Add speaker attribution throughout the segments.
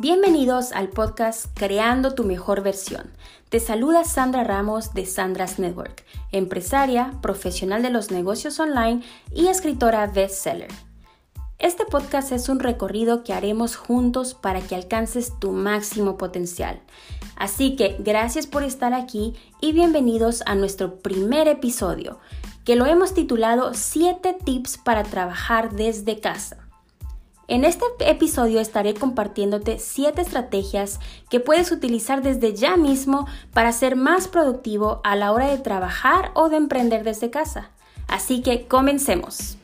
Speaker 1: Bienvenidos al podcast Creando tu mejor versión. Te saluda Sandra Ramos de Sandra's Network, empresaria, profesional de los negocios online y escritora bestseller. Este podcast es un recorrido que haremos juntos para que alcances tu máximo potencial. Así que gracias por estar aquí y bienvenidos a nuestro primer episodio, que lo hemos titulado 7 tips para trabajar desde casa. En este episodio estaré compartiéndote 7 estrategias que puedes utilizar desde ya mismo para ser más productivo a la hora de trabajar o de emprender desde casa. Así que comencemos.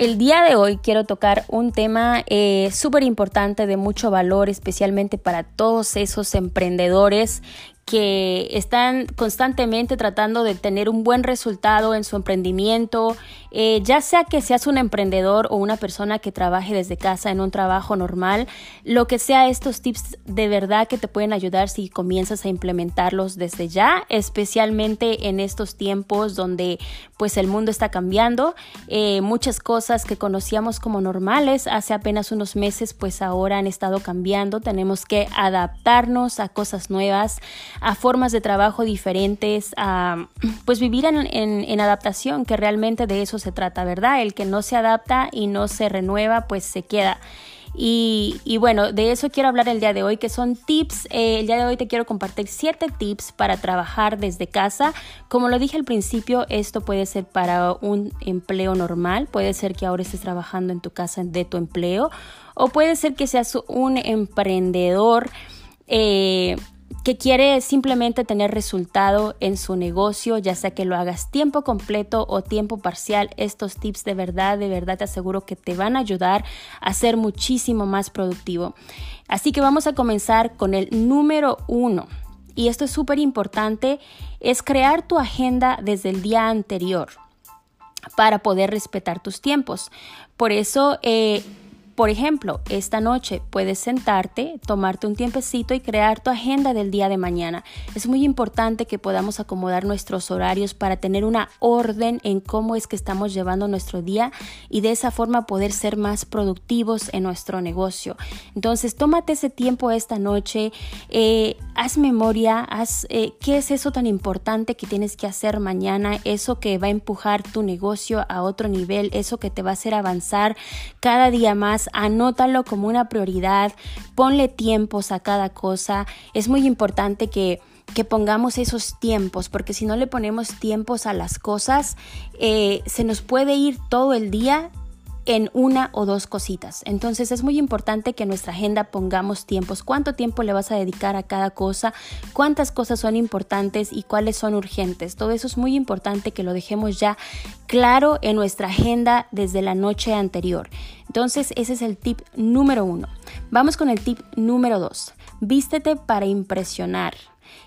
Speaker 1: El día de hoy quiero tocar un tema eh, súper importante de mucho valor, especialmente para todos esos emprendedores que están constantemente tratando de tener un buen resultado en su emprendimiento, eh, ya sea que seas un emprendedor o una persona que trabaje desde casa en un trabajo normal, lo que sea estos tips de verdad que te pueden ayudar si comienzas a implementarlos desde ya, especialmente en estos tiempos donde pues el mundo está cambiando, eh, muchas cosas que conocíamos como normales hace apenas unos meses pues ahora han estado cambiando, tenemos que adaptarnos a cosas nuevas, a formas de trabajo diferentes, a pues vivir en, en, adaptación, que realmente de eso se trata, ¿verdad? El que no se adapta y no se renueva, pues se queda. Y, bueno, de eso quiero hablar el día de hoy, que son tips. Eh, el día de hoy te quiero compartir siete tips para trabajar desde casa. Como lo dije al principio, esto puede ser para un empleo normal, puede ser que ahora estés trabajando en tu casa de tu empleo, o puede ser que seas un emprendedor. Eh, que quiere simplemente tener resultado en su negocio, ya sea que lo hagas tiempo completo o tiempo parcial, estos tips de verdad, de verdad te aseguro que te van a ayudar a ser muchísimo más productivo. Así que vamos a comenzar con el número uno. Y esto es súper importante, es crear tu agenda desde el día anterior para poder respetar tus tiempos. Por eso eh, por ejemplo, esta noche puedes sentarte, tomarte un tiempecito y crear tu agenda del día de mañana. Es muy importante que podamos acomodar nuestros horarios para tener una orden en cómo es que estamos llevando nuestro día y de esa forma poder ser más productivos en nuestro negocio. Entonces, tómate ese tiempo esta noche, eh, haz memoria, haz eh, qué es eso tan importante que tienes que hacer mañana, eso que va a empujar tu negocio a otro nivel, eso que te va a hacer avanzar cada día más anótalo como una prioridad, ponle tiempos a cada cosa. Es muy importante que que pongamos esos tiempos, porque si no le ponemos tiempos a las cosas, eh, se nos puede ir todo el día en una o dos cositas. Entonces es muy importante que en nuestra agenda pongamos tiempos. ¿Cuánto tiempo le vas a dedicar a cada cosa? ¿Cuántas cosas son importantes y cuáles son urgentes? Todo eso es muy importante que lo dejemos ya claro en nuestra agenda desde la noche anterior. Entonces ese es el tip número uno. Vamos con el tip número dos. Vístete para impresionar.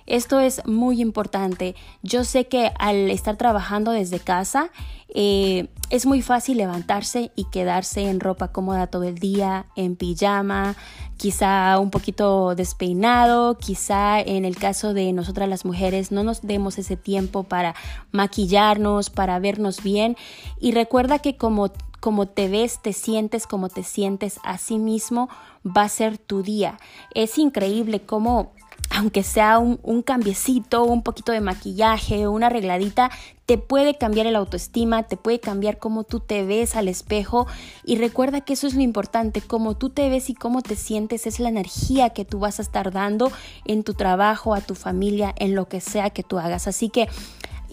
Speaker 1: Esto es muy importante. Yo sé que al estar trabajando desde casa eh, es muy fácil levantarse y quedarse en ropa cómoda todo el día, en pijama, quizá un poquito despeinado, quizá en el caso de nosotras las mujeres no nos demos ese tiempo para maquillarnos, para vernos bien. Y recuerda que como como te ves, te sientes, como te sientes a sí mismo, va a ser tu día. Es increíble cómo aunque sea un, un, cambiecito, un poquito de maquillaje, una arregladita, te puede cambiar el autoestima, te puede cambiar cómo tú te ves al espejo y recuerda que eso es lo importante, cómo tú te ves y cómo te sientes es la energía que tú vas a estar dando en tu trabajo, a tu familia, en lo que sea que tú hagas. Así que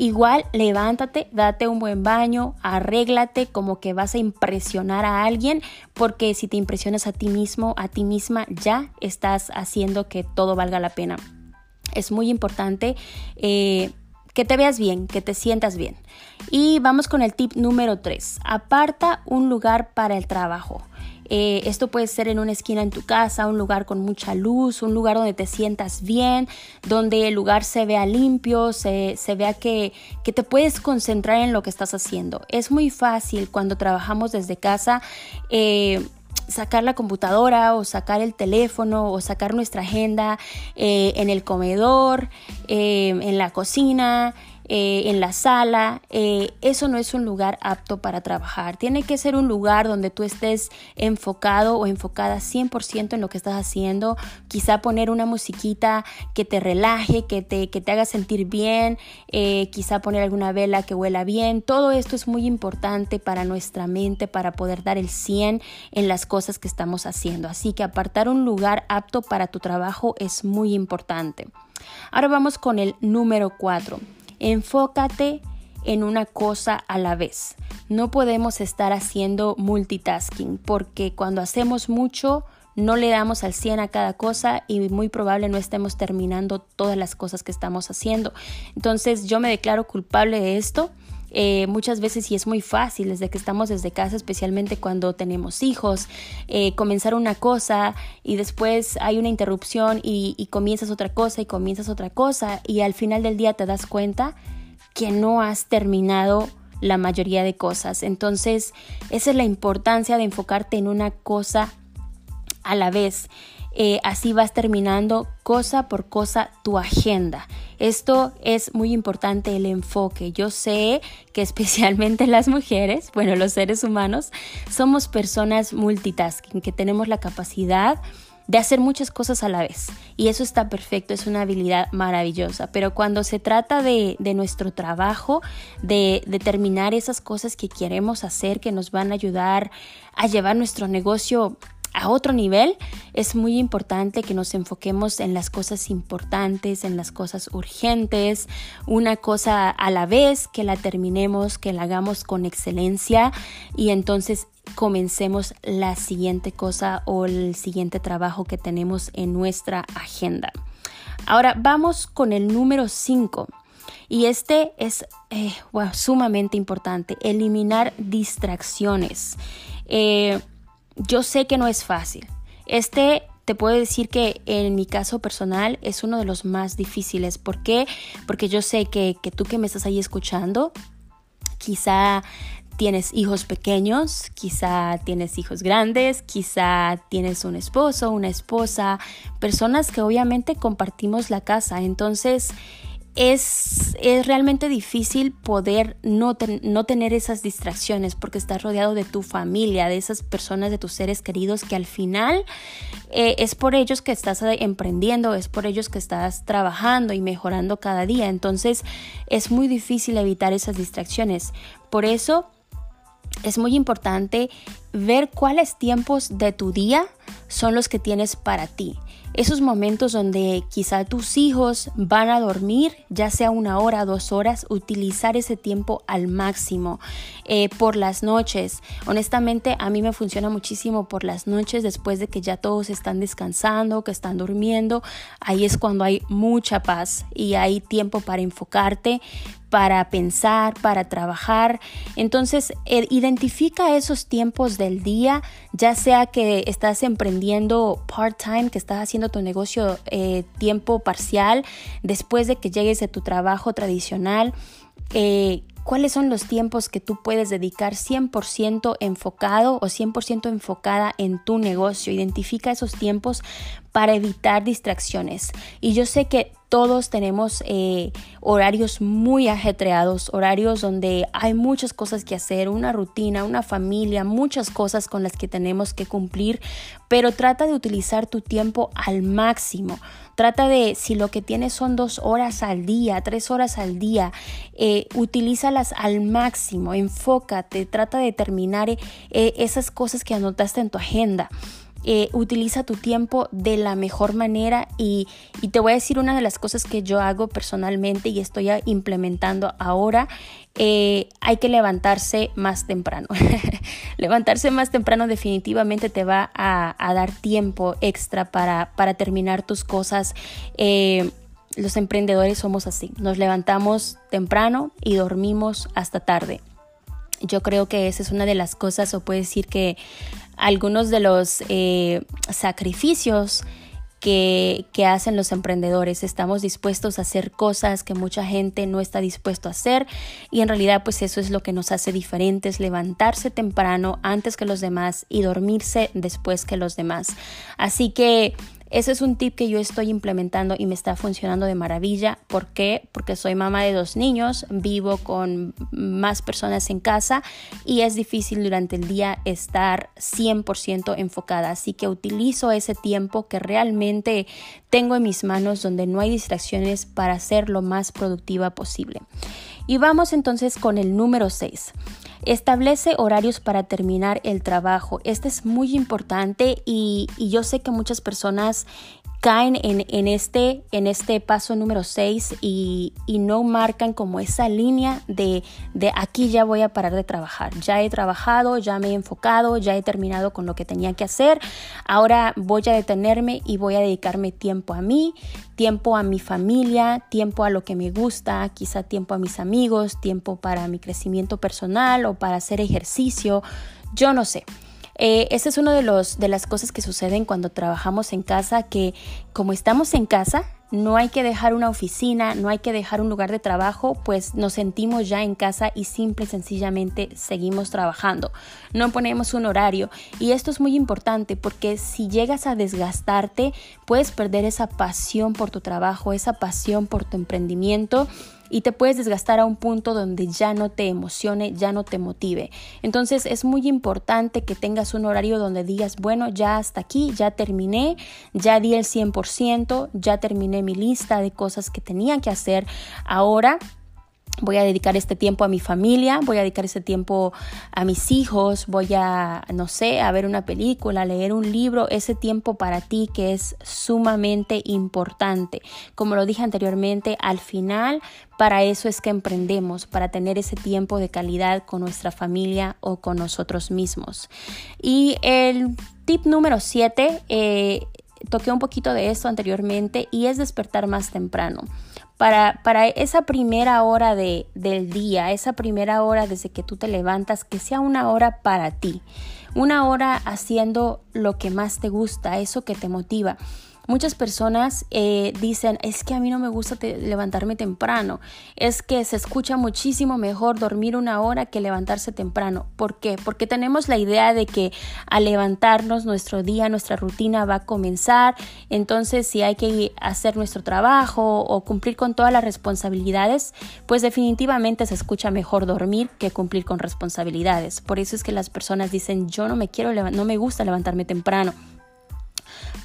Speaker 1: Igual levántate, date un buen baño, arréglate como que vas a impresionar a alguien, porque si te impresionas a ti mismo, a ti misma, ya estás haciendo que todo valga la pena. Es muy importante eh, que te veas bien, que te sientas bien. Y vamos con el tip número 3. Aparta un lugar para el trabajo. Eh, esto puede ser en una esquina en tu casa, un lugar con mucha luz, un lugar donde te sientas bien, donde el lugar se vea limpio, se, vea que, te puedes concentrar en lo que estás haciendo. Es muy fácil cuando trabajamos desde casa. Eh, sacar la computadora o sacar el teléfono o sacar nuestra agenda eh, en el comedor, en la cocina, eh, en la sala, eh, eso no es un lugar apto para trabajar. Tiene que ser un lugar donde tú estés enfocado o enfocada 100% en lo que estás haciendo. Quizá poner una musiquita que te relaje, que te, que te haga sentir bien, eh, quizá poner alguna vela que huela bien. Todo esto es muy importante para nuestra mente, para poder dar el 100 en las cosas que estamos haciendo. Así que apartar un lugar apto para tu trabajo es muy importante. Ahora vamos con el número 4. Enfócate en una cosa a la vez. No podemos estar haciendo multitasking porque cuando hacemos mucho no le damos al 100 a cada cosa y muy probable no estemos terminando todas las cosas que estamos haciendo. Entonces yo me declaro culpable de esto. Eh, muchas veces y es muy fácil desde que estamos desde casa, especialmente cuando tenemos hijos, eh, comenzar una cosa y después hay una interrupción y, y comienzas otra cosa y comienzas otra cosa y al final del día te das cuenta que no has terminado la mayoría de cosas. Entonces, esa es la importancia de enfocarte en una cosa a la vez. Eh, así vas terminando cosa por cosa tu agenda. Esto es muy importante el enfoque. Yo sé que especialmente las mujeres, bueno, los seres humanos, somos personas multitasking, que tenemos la capacidad de hacer muchas cosas a la vez. Y eso está perfecto, es una habilidad maravillosa. Pero cuando se trata de, nuestro trabajo, de determinar esas cosas que queremos hacer, que nos van a ayudar a llevar nuestro negocio a otro nivel, es muy importante que nos enfoquemos en las cosas importantes, en las cosas urgentes, una cosa a la vez, que la terminemos, que la hagamos con excelencia y entonces comencemos la siguiente cosa o el siguiente trabajo que tenemos en nuestra agenda. Ahora vamos con el número 5. Y este es eh, sumamente importante, eliminar distracciones. Eh, yo sé que no es fácil. Este te puedo decir que en mi caso personal es uno de los más difíciles. ¿Por qué? Porque yo sé que, que tú que me estás ahí escuchando, quizá tienes hijos pequeños, quizá tienes hijos grandes, quizá tienes un esposo, una esposa, personas que obviamente compartimos la casa. Entonces, es, es, realmente difícil poder no, no, tener esas distracciones porque estás rodeado de tu familia, de esas personas, de tus seres queridos que al final eh, es por ellos que estás emprendiendo, es por ellos que estás trabajando y mejorando cada día. Entonces es muy difícil evitar esas distracciones. Por eso es muy importante ver cuáles tiempos de tu día son los que tienes para ti esos momentos donde quizá tus hijos van a dormir, ya sea una hora, dos horas, utilizar ese tiempo al máximo. Eh, por las noches, honestamente a mí me funciona muchísimo por las noches después de que ya todos están descansando, que están durmiendo. Ahí es cuando hay mucha paz y hay tiempo para enfocarte, para pensar, para trabajar. Entonces, eh, identifica esos tiempos del día, ya sea que estás emprendiendo part-time, que estás haciendo tu negocio eh, tiempo parcial, después de que llegues de tu trabajo tradicional. Eh, cuáles son los tiempos que tú puedes dedicar 100% enfocado o 100% enfocada en tu negocio. Identifica esos tiempos para evitar distracciones. Y yo sé que todos tenemos eh, horarios muy ajetreados, horarios donde hay muchas cosas que hacer, una rutina, una familia, muchas cosas con las que tenemos que cumplir, pero trata de utilizar tu tiempo al máximo. Trata de, si lo que tienes son dos horas al día, tres horas al día, eh, utilízalas al máximo, enfócate, trata de terminar eh, esas cosas que anotaste en tu agenda. Eh, utiliza tu tiempo de la mejor manera y, te voy a decir una de las cosas que yo hago personalmente y estoy implementando ahora. Eh, hay que levantarse más temprano. levantarse más temprano definitivamente te va a, dar tiempo extra para, para, terminar tus cosas. Eh, los emprendedores somos así. Nos levantamos temprano y dormimos hasta tarde. Yo creo que esa es una de las cosas, o puedo decir que algunos de los eh, sacrificios que, que, hacen los emprendedores. Estamos dispuestos a hacer cosas que mucha gente no está dispuesto a hacer y en realidad pues eso es lo que nos hace diferentes, levantarse temprano antes que los demás y dormirse después que los demás. Así que ese es un tip que yo estoy implementando y me está funcionando de maravilla. ¿Por qué? Porque soy mamá de dos niños, vivo con más personas en casa y es difícil durante el día estar 100% enfocada. Así que utilizo ese tiempo que realmente tengo en mis manos donde no hay distracciones para ser lo más productiva posible. Y vamos entonces con el número 6. Establece horarios para terminar el trabajo. Este es muy importante y, y yo sé que muchas personas caen en, este, en este paso número 6 y, no marcan como esa línea de, de aquí ya voy a parar de trabajar. Ya he trabajado, ya me he enfocado, ya he terminado con lo que tenía que hacer. Ahora voy a detenerme y voy a dedicarme tiempo a mí, tiempo a mi familia, tiempo a lo que me gusta, quizá tiempo a mis amigos, tiempo para mi crecimiento personal o para hacer ejercicio. Yo no sé. Eh, esa es una de, los, de las cosas que suceden cuando trabajamos en casa, que como estamos en casa, no hay que dejar una oficina, no hay que dejar un lugar de trabajo, pues nos sentimos ya en casa y simple y sencillamente seguimos trabajando. No ponemos un horario y esto es muy importante porque si llegas a desgastarte, puedes perder esa pasión por tu trabajo, esa pasión por tu emprendimiento y te puedes desgastar a un punto donde ya no te emocione, ya no te motive. Entonces es muy importante que tengas un horario donde digas, bueno, ya hasta aquí, ya terminé, ya di el 100%, ya terminé mi lista de cosas que tenía que hacer. Ahora voy a dedicar este tiempo a mi familia, voy a dedicar este tiempo a mis hijos, voy a, no sé, a ver una película, a leer un libro, ese tiempo para ti que es sumamente importante. Como lo dije anteriormente, al final para eso es que emprendemos, para tener ese tiempo de calidad con nuestra familia o con nosotros mismos. Y el tip número 7, eh, toqué un poquito de esto anteriormente y es despertar más temprano para, esa primera hora de, del día, esa primera hora desde que tú te levantas, que sea una hora para ti, una hora haciendo lo que más te gusta, eso que te motiva. Muchas personas eh, dicen, es que a mí no me gusta levantarme temprano, es que se escucha muchísimo mejor dormir una hora que levantarse temprano. ¿Por qué? Porque tenemos la idea de que al levantarnos nuestro día, nuestra rutina va a comenzar, entonces si hay que hacer nuestro trabajo o cumplir con todas las responsabilidades, pues definitivamente se escucha mejor dormir que cumplir con responsabilidades. Por eso es que las personas dicen, yo no me quiero, no me gusta levantarme temprano.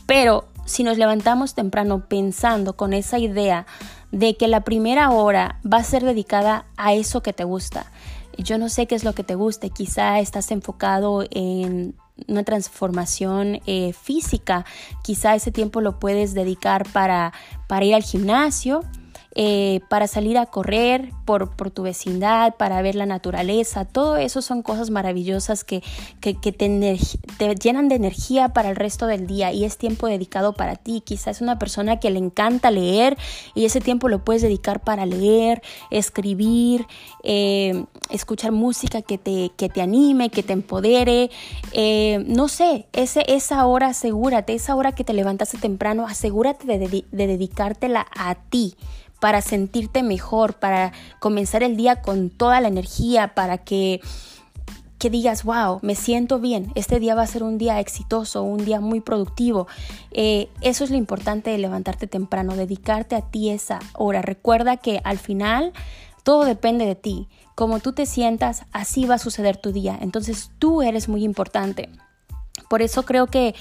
Speaker 1: Pero si nos levantamos temprano pensando con esa idea de que la primera hora va a ser dedicada a eso que te gusta, yo no sé qué es lo que te guste, quizá estás enfocado en una transformación eh, física, quizá ese tiempo lo puedes dedicar para, para ir al gimnasio, eh, para salir a correr por, tu vecindad, para ver la naturaleza. Todo eso son cosas maravillosas que, te, llenan de energía para el resto del día y es tiempo dedicado para ti. Quizás es una persona que le encanta leer y ese tiempo lo puedes dedicar para leer, escribir, eh, escuchar música que te, que te anime, que te empodere. Eh, no sé, ese, esa hora asegúrate, esa hora que te levantaste temprano, asegúrate de, de dedicártela a ti para sentirte mejor, para comenzar el día con toda la energía, para que, que digas, wow, me siento bien, este día va a ser un día exitoso, un día muy productivo. Eh, eso es lo importante de levantarte temprano, dedicarte a ti esa hora. Recuerda que al final todo depende de ti. Como tú te sientas, así va a suceder tu día. Entonces tú eres muy importante. Por eso creo que,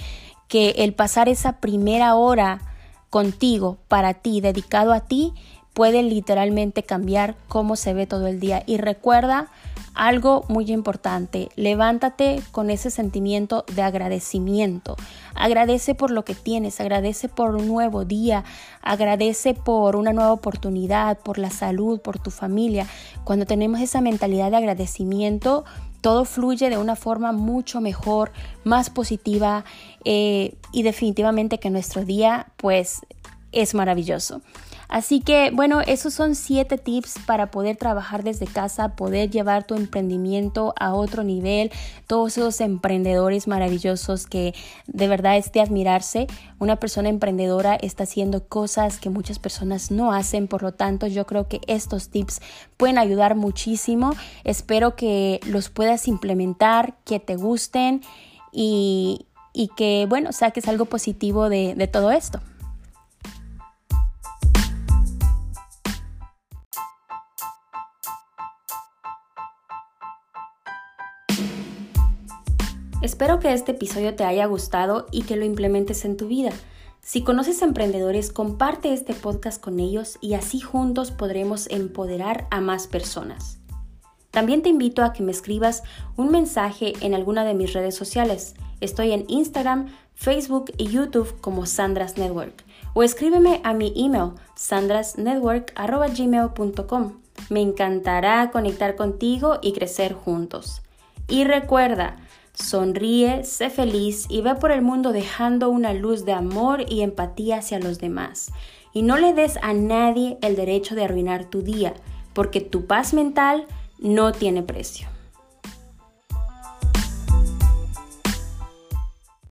Speaker 1: que el pasar esa primera hora contigo, para ti, dedicado a ti, puede literalmente cambiar cómo se ve todo el día. Y recuerda algo muy importante, levántate con ese sentimiento de agradecimiento. Agradece por lo que tienes, agradece por un nuevo día, agradece por una nueva oportunidad, por la salud, por tu familia. Cuando tenemos esa mentalidad de agradecimiento, todo fluye de una forma mucho mejor, más positiva eh, y definitivamente que nuestro día pues es maravilloso. Así que bueno, esos son siete tips para poder trabajar desde casa, poder llevar tu emprendimiento a otro nivel. Todos esos emprendedores maravillosos que de verdad es de admirarse. Una persona emprendedora está haciendo cosas que muchas personas no hacen, por lo tanto yo creo que estos tips pueden ayudar muchísimo. Espero que los puedas implementar, que te gusten y, que, bueno, saques algo positivo de, de todo esto. Espero que este episodio te haya gustado y que lo implementes en tu vida. Si conoces emprendedores, comparte este podcast con ellos y así juntos podremos empoderar a más personas. También te invito a que me escribas un mensaje en alguna de mis redes sociales. Estoy en Instagram, Facebook y YouTube como Sandras Network. O escríbeme a mi email sandrasnetwork.gmail.com. Me encantará conectar contigo y crecer juntos. Y recuerda, Sonríe, sé feliz y ve por el mundo dejando una luz de amor y empatía hacia los demás. Y no le des a nadie el derecho de arruinar tu día, porque tu paz mental no tiene precio.